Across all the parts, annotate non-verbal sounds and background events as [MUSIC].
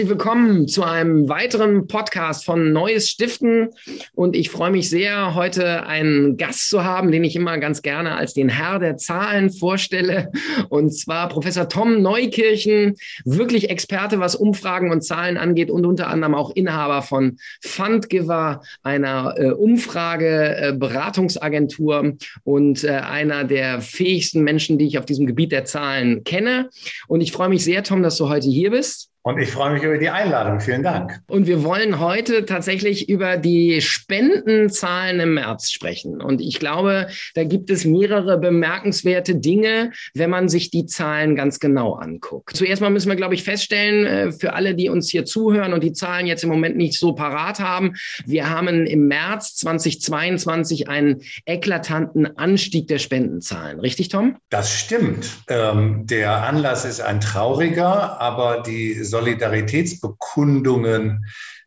Herzlich willkommen zu einem weiteren Podcast von Neues Stiften. Und ich freue mich sehr, heute einen Gast zu haben, den ich immer ganz gerne als den Herr der Zahlen vorstelle. Und zwar Professor Tom Neukirchen, wirklich Experte, was Umfragen und Zahlen angeht und unter anderem auch Inhaber von Fundgiver, einer äh, Umfrageberatungsagentur äh, und äh, einer der fähigsten Menschen, die ich auf diesem Gebiet der Zahlen kenne. Und ich freue mich sehr, Tom, dass du heute hier bist. Und ich freue mich über die Einladung. Vielen Dank. Und wir wollen heute tatsächlich über die Spendenzahlen im März sprechen. Und ich glaube, da gibt es mehrere bemerkenswerte Dinge, wenn man sich die Zahlen ganz genau anguckt. Zuerst mal müssen wir, glaube ich, feststellen, äh, für alle, die uns hier zuhören und die Zahlen jetzt im Moment nicht so parat haben, wir haben im März 2022 einen eklatanten Anstieg der Spendenzahlen. Richtig, Tom? Das stimmt. Ähm, der Anlass ist ein trauriger, aber die Solidaritätsbekundungen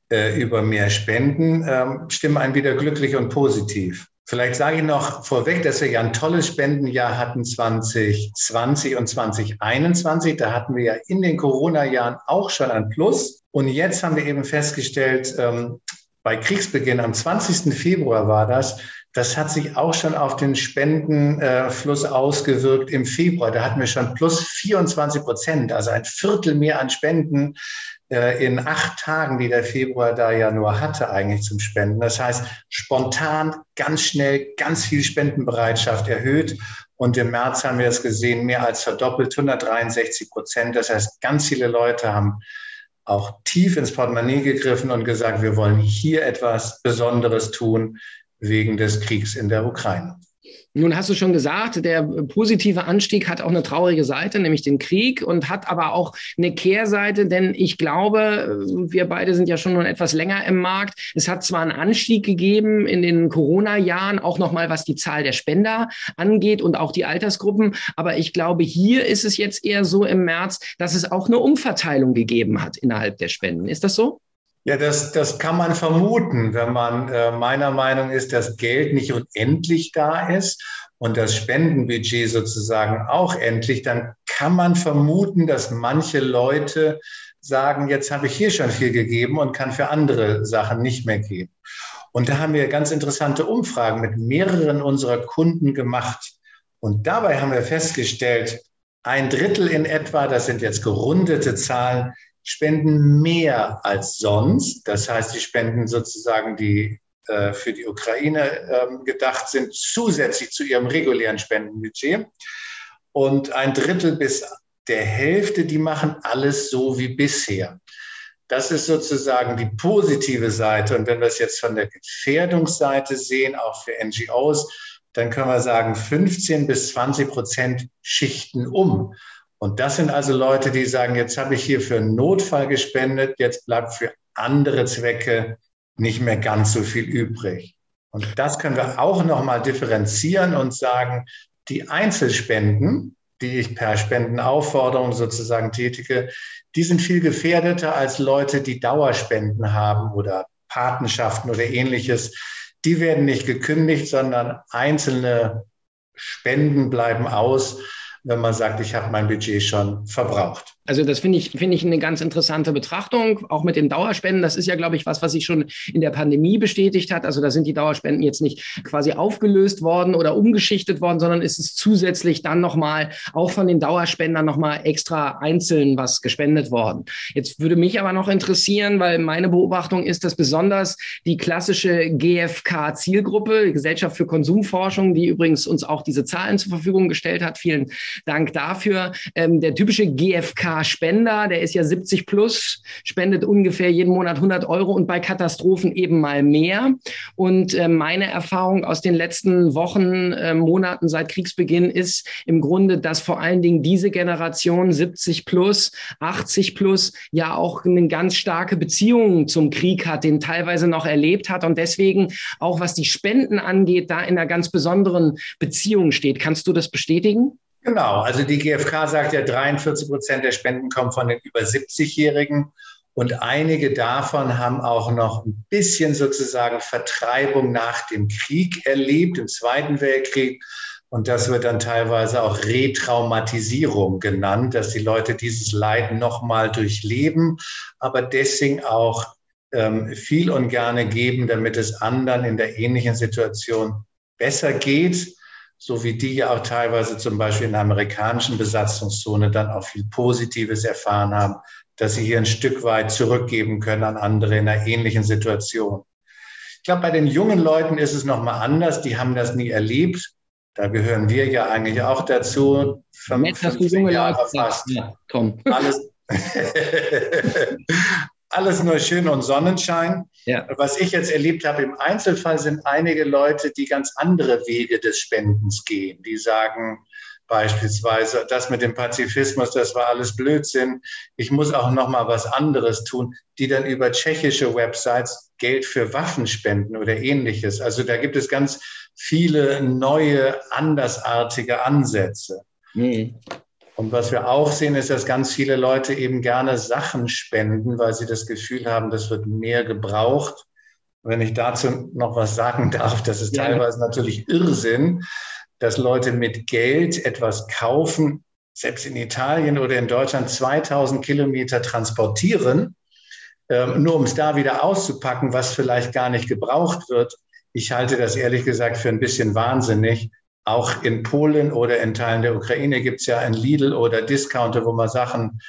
äh, über mehr Spenden äh, stimmen einen wieder glücklich und positiv. Vielleicht sage ich noch vorweg, dass wir ja ein tolles Spendenjahr hatten 2020 und 2021. Da hatten wir ja in den Corona-Jahren auch schon ein Plus. Und jetzt haben wir eben festgestellt, ähm, bei Kriegsbeginn am 20. Februar war das, das hat sich auch schon auf den Spendenfluss ausgewirkt im Februar. Da hatten wir schon plus 24 Prozent, also ein Viertel mehr an Spenden äh, in acht Tagen, die der Februar da ja nur hatte eigentlich zum Spenden. Das heißt, spontan, ganz schnell, ganz viel Spendenbereitschaft erhöht. Und im März haben wir es gesehen, mehr als verdoppelt, 163 Prozent. Das heißt, ganz viele Leute haben auch tief ins Portemonnaie gegriffen und gesagt, wir wollen hier etwas Besonderes tun wegen des Kriegs in der Ukraine. Nun hast du schon gesagt, der positive Anstieg hat auch eine traurige Seite, nämlich den Krieg und hat aber auch eine Kehrseite, denn ich glaube, wir beide sind ja schon nun etwas länger im Markt. Es hat zwar einen Anstieg gegeben in den Corona-Jahren, auch nochmal was die Zahl der Spender angeht und auch die Altersgruppen, aber ich glaube, hier ist es jetzt eher so im März, dass es auch eine Umverteilung gegeben hat innerhalb der Spenden. Ist das so? Ja, das, das kann man vermuten, wenn man äh, meiner Meinung ist, dass Geld nicht unendlich da ist und das Spendenbudget sozusagen auch endlich, dann kann man vermuten, dass manche Leute sagen, jetzt habe ich hier schon viel gegeben und kann für andere Sachen nicht mehr geben. Und da haben wir ganz interessante Umfragen mit mehreren unserer Kunden gemacht. Und dabei haben wir festgestellt, ein Drittel in etwa, das sind jetzt gerundete Zahlen, spenden mehr als sonst. Das heißt, die spenden sozusagen, die äh, für die Ukraine äh, gedacht sind, zusätzlich zu ihrem regulären Spendenbudget. Und ein Drittel bis der Hälfte, die machen alles so wie bisher. Das ist sozusagen die positive Seite. Und wenn wir es jetzt von der Gefährdungsseite sehen, auch für NGOs, dann können wir sagen, 15 bis 20 Prozent schichten um. Und das sind also Leute, die sagen, jetzt habe ich hier für einen Notfall gespendet, jetzt bleibt für andere Zwecke nicht mehr ganz so viel übrig. Und das können wir auch nochmal differenzieren und sagen, die Einzelspenden, die ich per Spendenaufforderung sozusagen tätige, die sind viel gefährdeter als Leute, die Dauerspenden haben oder Patenschaften oder ähnliches. Die werden nicht gekündigt, sondern einzelne Spenden bleiben aus wenn man sagt, ich habe mein Budget schon verbraucht. Also das finde ich, finde ich eine ganz interessante Betrachtung, auch mit den Dauerspenden. Das ist ja, glaube ich, was, was sich schon in der Pandemie bestätigt hat. Also da sind die Dauerspenden jetzt nicht quasi aufgelöst worden oder umgeschichtet worden, sondern es ist zusätzlich dann nochmal auch von den Dauerspendern nochmal extra einzeln was gespendet worden. Jetzt würde mich aber noch interessieren, weil meine Beobachtung ist, dass besonders die klassische GfK-Zielgruppe, Gesellschaft für Konsumforschung, die übrigens uns auch diese Zahlen zur Verfügung gestellt hat, vielen Dank dafür, ähm, der typische GfK Spender, der ist ja 70 plus, spendet ungefähr jeden Monat 100 Euro und bei Katastrophen eben mal mehr. Und äh, meine Erfahrung aus den letzten Wochen, äh, Monaten seit Kriegsbeginn ist im Grunde, dass vor allen Dingen diese Generation 70 plus, 80 plus ja auch eine ganz starke Beziehung zum Krieg hat, den teilweise noch erlebt hat und deswegen auch was die Spenden angeht, da in einer ganz besonderen Beziehung steht. Kannst du das bestätigen? Genau, also die GfK sagt ja, 43 Prozent der Spenden kommen von den über 70-Jährigen und einige davon haben auch noch ein bisschen sozusagen Vertreibung nach dem Krieg erlebt, im Zweiten Weltkrieg. Und das wird dann teilweise auch Retraumatisierung genannt, dass die Leute dieses Leid nochmal durchleben, aber deswegen auch ähm, viel und gerne geben, damit es anderen in der ähnlichen Situation besser geht, so wie die ja auch teilweise zum Beispiel in der amerikanischen Besatzungszone dann auch viel Positives erfahren haben, dass sie hier ein Stück weit zurückgeben können an andere in einer ähnlichen Situation. Ich glaube, bei den jungen Leuten ist es nochmal anders. Die haben das nie erlebt. Da gehören wir ja eigentlich auch dazu. Fünf, Nett, dass du junge Jahre fast. Ja, komm. Alles, [LAUGHS] alles nur schön und Sonnenschein. Ja. Was ich jetzt erlebt habe im Einzelfall sind einige Leute, die ganz andere Wege des Spendens gehen. Die sagen beispielsweise, das mit dem Pazifismus, das war alles Blödsinn. Ich muss auch noch mal was anderes tun, die dann über tschechische Websites Geld für Waffen spenden oder ähnliches. Also da gibt es ganz viele neue, andersartige Ansätze. Mhm. Und was wir auch sehen, ist, dass ganz viele Leute eben gerne Sachen spenden, weil sie das Gefühl haben, das wird mehr gebraucht. Wenn ich dazu noch was sagen darf, das ist ja. teilweise natürlich Irrsinn, dass Leute mit Geld etwas kaufen, selbst in Italien oder in Deutschland 2000 Kilometer transportieren, ähm, nur um es da wieder auszupacken, was vielleicht gar nicht gebraucht wird. Ich halte das ehrlich gesagt für ein bisschen wahnsinnig. Auch in Polen oder in Teilen der Ukraine gibt es ja ein Lidl oder Discounter, wo man Sachen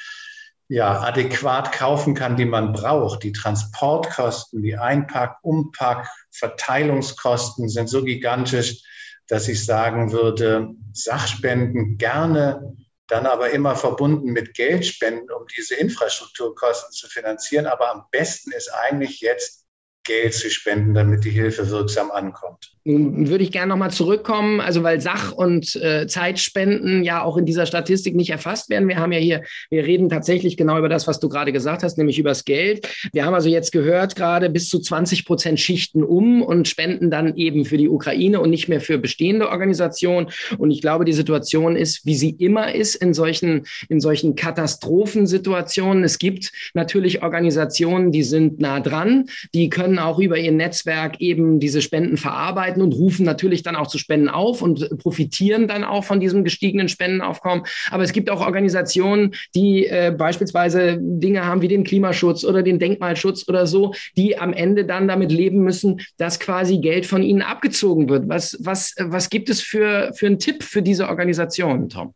ja, adäquat kaufen kann, die man braucht. Die Transportkosten, die Einpack-, Umpack-, Verteilungskosten sind so gigantisch, dass ich sagen würde, Sachspenden gerne, dann aber immer verbunden mit Geldspenden, um diese Infrastrukturkosten zu finanzieren. Aber am besten ist eigentlich jetzt Geld zu spenden, damit die Hilfe wirksam ankommt. Nun würde ich gerne nochmal zurückkommen, also weil Sach- und äh, Zeitspenden ja auch in dieser Statistik nicht erfasst werden. Wir haben ja hier, wir reden tatsächlich genau über das, was du gerade gesagt hast, nämlich übers Geld. Wir haben also jetzt gehört, gerade bis zu 20 Prozent schichten um und spenden dann eben für die Ukraine und nicht mehr für bestehende Organisationen. Und ich glaube, die Situation ist, wie sie immer ist in solchen, in solchen Katastrophensituationen. Es gibt natürlich Organisationen, die sind nah dran, die können auch über ihr Netzwerk eben diese Spenden verarbeiten arbeiten und rufen natürlich dann auch zu Spenden auf und profitieren dann auch von diesem gestiegenen Spendenaufkommen. Aber es gibt auch Organisationen, die äh, beispielsweise Dinge haben wie den Klimaschutz oder den Denkmalschutz oder so, die am Ende dann damit leben müssen, dass quasi Geld von ihnen abgezogen wird. Was, was, was gibt es für, für einen Tipp für diese Organisationen, Tom?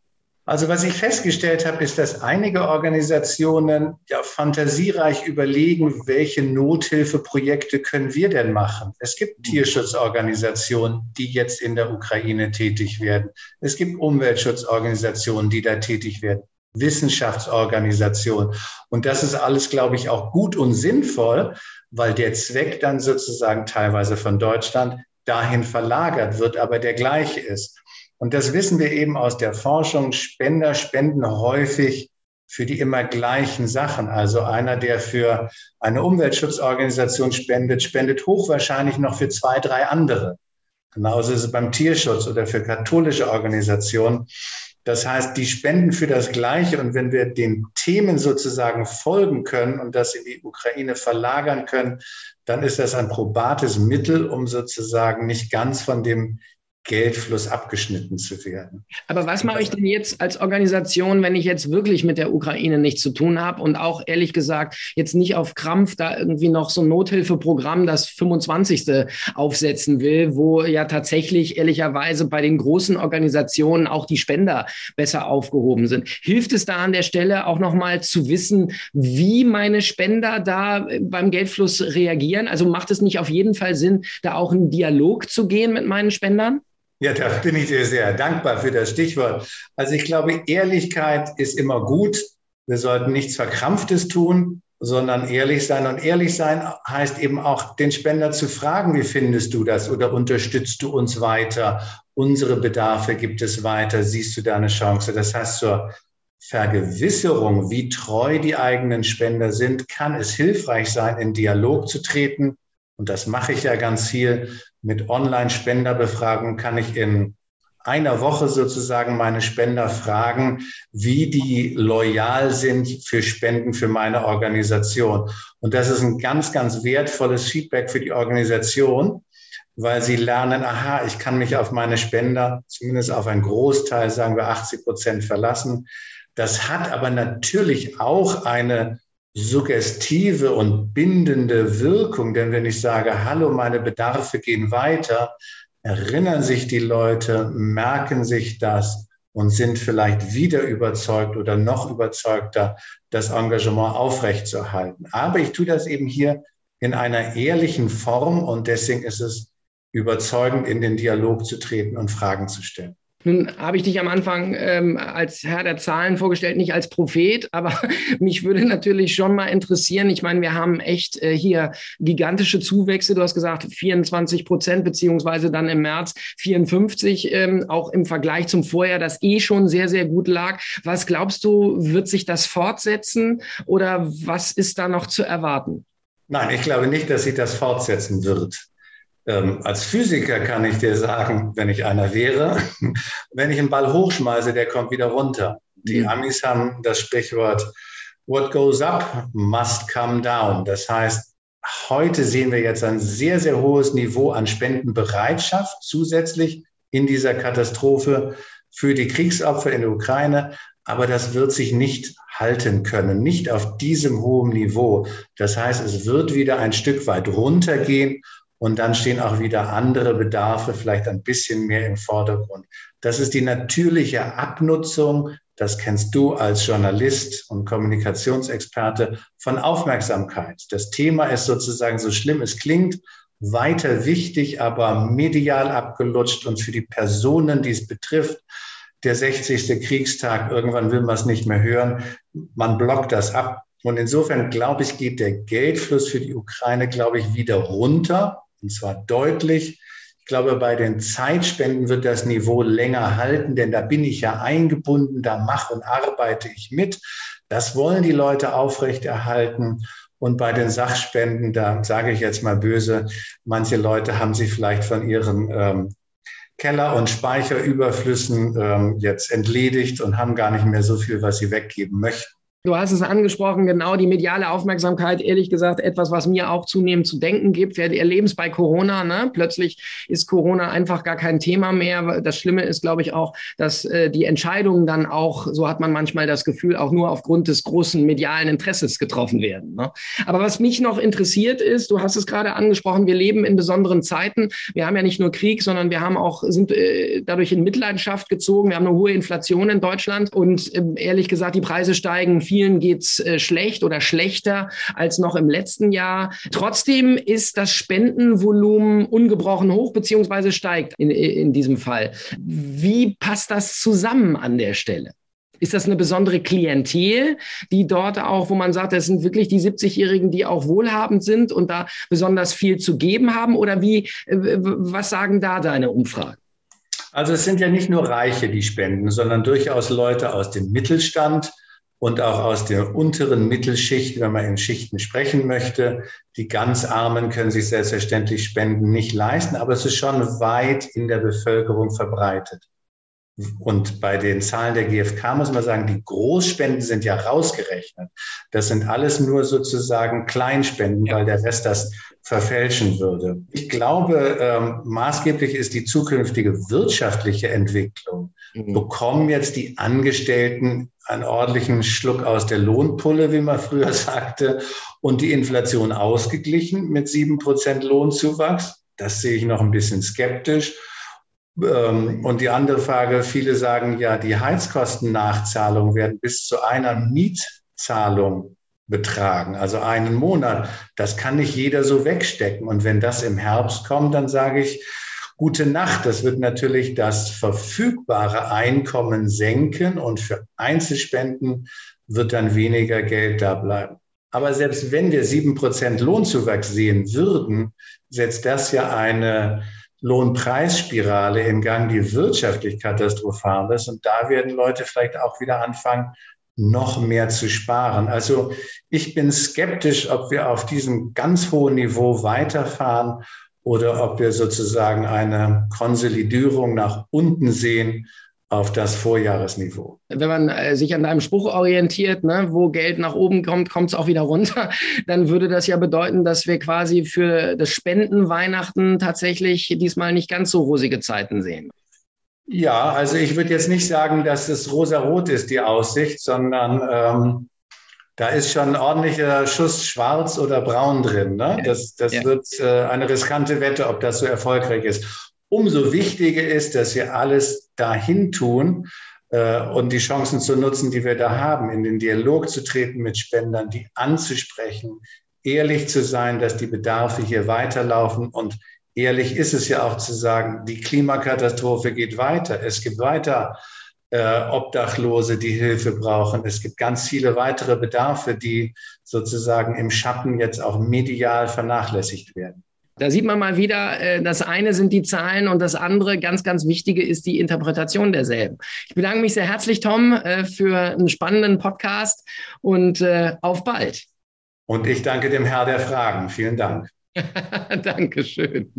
Also was ich festgestellt habe, ist, dass einige Organisationen ja fantasiereich überlegen, welche Nothilfeprojekte können wir denn machen. Es gibt mhm. Tierschutzorganisationen, die jetzt in der Ukraine tätig werden. Es gibt Umweltschutzorganisationen, die da tätig werden. Wissenschaftsorganisationen. Und das ist alles, glaube ich, auch gut und sinnvoll, weil der Zweck dann sozusagen teilweise von Deutschland dahin verlagert wird, aber der gleiche ist. Und das wissen wir eben aus der Forschung. Spender spenden häufig für die immer gleichen Sachen. Also einer, der für eine Umweltschutzorganisation spendet, spendet hochwahrscheinlich noch für zwei, drei andere. Genauso ist es beim Tierschutz oder für katholische Organisationen. Das heißt, die spenden für das Gleiche. Und wenn wir den Themen sozusagen folgen können und das in die Ukraine verlagern können, dann ist das ein probates Mittel, um sozusagen nicht ganz von dem Geldfluss abgeschnitten zu werden. Aber was mache ich denn jetzt als Organisation, wenn ich jetzt wirklich mit der Ukraine nichts zu tun habe und auch ehrlich gesagt jetzt nicht auf Krampf da irgendwie noch so ein Nothilfeprogramm, das 25. aufsetzen will, wo ja tatsächlich ehrlicherweise bei den großen Organisationen auch die Spender besser aufgehoben sind. Hilft es da an der Stelle auch nochmal zu wissen, wie meine Spender da beim Geldfluss reagieren? Also macht es nicht auf jeden Fall Sinn, da auch in Dialog zu gehen mit meinen Spendern? Ja, da bin ich dir sehr dankbar für das Stichwort. Also ich glaube, Ehrlichkeit ist immer gut. Wir sollten nichts Verkrampftes tun, sondern ehrlich sein. Und ehrlich sein heißt eben auch, den Spender zu fragen, wie findest du das oder unterstützt du uns weiter? Unsere Bedarfe gibt es weiter. Siehst du da eine Chance? Das heißt, zur Vergewisserung, wie treu die eigenen Spender sind, kann es hilfreich sein, in Dialog zu treten. Und das mache ich ja ganz viel mit Online-Spenderbefragung kann ich in einer Woche sozusagen meine Spender fragen, wie die loyal sind für Spenden für meine Organisation. Und das ist ein ganz, ganz wertvolles Feedback für die Organisation, weil sie lernen, aha, ich kann mich auf meine Spender, zumindest auf einen Großteil, sagen wir 80 Prozent verlassen. Das hat aber natürlich auch eine suggestive und bindende Wirkung, denn wenn ich sage, hallo, meine Bedarfe gehen weiter, erinnern sich die Leute, merken sich das und sind vielleicht wieder überzeugt oder noch überzeugter, das Engagement aufrechtzuerhalten. Aber ich tue das eben hier in einer ehrlichen Form und deswegen ist es überzeugend in den Dialog zu treten und Fragen zu stellen. Nun habe ich dich am Anfang ähm, als Herr der Zahlen vorgestellt, nicht als Prophet, aber [LAUGHS] mich würde natürlich schon mal interessieren. Ich meine, wir haben echt äh, hier gigantische Zuwächse. Du hast gesagt 24 Prozent, beziehungsweise dann im März 54, ähm, auch im Vergleich zum Vorjahr, das eh schon sehr, sehr gut lag. Was glaubst du, wird sich das fortsetzen oder was ist da noch zu erwarten? Nein, ich glaube nicht, dass sich das fortsetzen wird. Ähm, als Physiker kann ich dir sagen, wenn ich einer wäre, [LAUGHS] wenn ich einen Ball hochschmeiße, der kommt wieder runter. Die mhm. Amis haben das Sprichwort, what goes up must come down. Das heißt, heute sehen wir jetzt ein sehr, sehr hohes Niveau an Spendenbereitschaft zusätzlich in dieser Katastrophe für die Kriegsopfer in der Ukraine. Aber das wird sich nicht halten können, nicht auf diesem hohen Niveau. Das heißt, es wird wieder ein Stück weit runtergehen und dann stehen auch wieder andere Bedarfe vielleicht ein bisschen mehr im Vordergrund. Das ist die natürliche Abnutzung, das kennst du als Journalist und Kommunikationsexperte, von Aufmerksamkeit. Das Thema ist sozusagen so schlimm es klingt, weiter wichtig, aber medial abgelutscht und für die Personen, die es betrifft, der 60. Kriegstag, irgendwann will man es nicht mehr hören, man blockt das ab. Und insofern, glaube ich, geht der Geldfluss für die Ukraine, glaube ich, wieder runter. Und zwar deutlich. Ich glaube, bei den Zeitspenden wird das Niveau länger halten, denn da bin ich ja eingebunden, da mache und arbeite ich mit. Das wollen die Leute aufrechterhalten. Und bei den Sachspenden, da sage ich jetzt mal böse, manche Leute haben sich vielleicht von ihren ähm, Keller- und Speicherüberflüssen ähm, jetzt entledigt und haben gar nicht mehr so viel, was sie weggeben möchten. Du hast es angesprochen, genau die mediale Aufmerksamkeit, ehrlich gesagt, etwas, was mir auch zunehmend zu denken gibt. Wir erleben es bei Corona. Ne? Plötzlich ist Corona einfach gar kein Thema mehr. Das Schlimme ist, glaube ich, auch, dass äh, die Entscheidungen dann auch, so hat man manchmal das Gefühl, auch nur aufgrund des großen medialen Interesses getroffen werden. Ne? Aber was mich noch interessiert ist, du hast es gerade angesprochen, wir leben in besonderen Zeiten. Wir haben ja nicht nur Krieg, sondern wir haben auch, sind äh, dadurch in Mitleidenschaft gezogen. Wir haben eine hohe Inflation in Deutschland und äh, ehrlich gesagt, die Preise steigen vielen geht's äh, schlecht oder schlechter als noch im letzten Jahr. Trotzdem ist das Spendenvolumen ungebrochen hoch beziehungsweise steigt in, in diesem Fall. Wie passt das zusammen an der Stelle? Ist das eine besondere Klientel, die dort auch, wo man sagt, das sind wirklich die 70-Jährigen, die auch wohlhabend sind und da besonders viel zu geben haben? Oder wie, äh, was sagen da deine Umfragen? Also es sind ja nicht nur Reiche, die spenden, sondern durchaus Leute aus dem Mittelstand, und auch aus der unteren Mittelschicht, wenn man in Schichten sprechen möchte. Die ganz Armen können sich selbstverständlich Spenden nicht leisten, aber es ist schon weit in der Bevölkerung verbreitet. Und bei den Zahlen der GfK muss man sagen, die Großspenden sind ja rausgerechnet. Das sind alles nur sozusagen Kleinspenden, weil der Rest das verfälschen würde. Ich glaube, ähm, maßgeblich ist die zukünftige wirtschaftliche Entwicklung. Mhm. Bekommen jetzt die Angestellten einen ordentlichen Schluck aus der Lohnpulle, wie man früher [LAUGHS] sagte, und die Inflation ausgeglichen mit sieben Prozent Lohnzuwachs? Das sehe ich noch ein bisschen skeptisch. Ähm, und die andere Frage, viele sagen ja, die Heizkostennachzahlungen werden bis zu einer Mietzahlung betragen, also einen Monat. Das kann nicht jeder so wegstecken. Und wenn das im Herbst kommt, dann sage ich, gute Nacht. Das wird natürlich das verfügbare Einkommen senken und für Einzelspenden wird dann weniger Geld da bleiben. Aber selbst wenn wir sieben Prozent Lohnzuwachs sehen würden, setzt das ja eine Lohnpreisspirale in Gang, die wirtschaftlich katastrophal ist. Und da werden Leute vielleicht auch wieder anfangen, noch mehr zu sparen. Also ich bin skeptisch, ob wir auf diesem ganz hohen Niveau weiterfahren oder ob wir sozusagen eine Konsolidierung nach unten sehen auf das Vorjahresniveau. Wenn man äh, sich an deinem Spruch orientiert, ne, wo Geld nach oben kommt, kommt es auch wieder runter, [LAUGHS] dann würde das ja bedeuten, dass wir quasi für das Spenden Weihnachten tatsächlich diesmal nicht ganz so rosige Zeiten sehen. Ja, also ich würde jetzt nicht sagen, dass es rosa-rot ist, die Aussicht, sondern ähm, da ist schon ein ordentlicher Schuss schwarz oder braun drin. Ne? Das, das ja. wird äh, eine riskante Wette, ob das so erfolgreich ist. Umso wichtiger ist, dass wir alles dahin tun äh, und die Chancen zu nutzen, die wir da haben, in den Dialog zu treten mit Spendern, die anzusprechen, ehrlich zu sein, dass die Bedarfe hier weiterlaufen und ehrlich ist es ja auch zu sagen, die Klimakatastrophe geht weiter. Es gibt weiter Obdachlose, die Hilfe brauchen. Es gibt ganz viele weitere Bedarfe, die sozusagen im Schatten jetzt auch medial vernachlässigt werden. Da sieht man mal wieder, äh, das eine sind die Zahlen und das andere, ganz, ganz wichtige, ist die Interpretation derselben. Ich bedanke mich sehr herzlich, Tom, äh, für einen spannenden Podcast und äh, auf bald. Und ich danke dem Herr der Fragen. Vielen Dank. [LAUGHS] Dankeschön.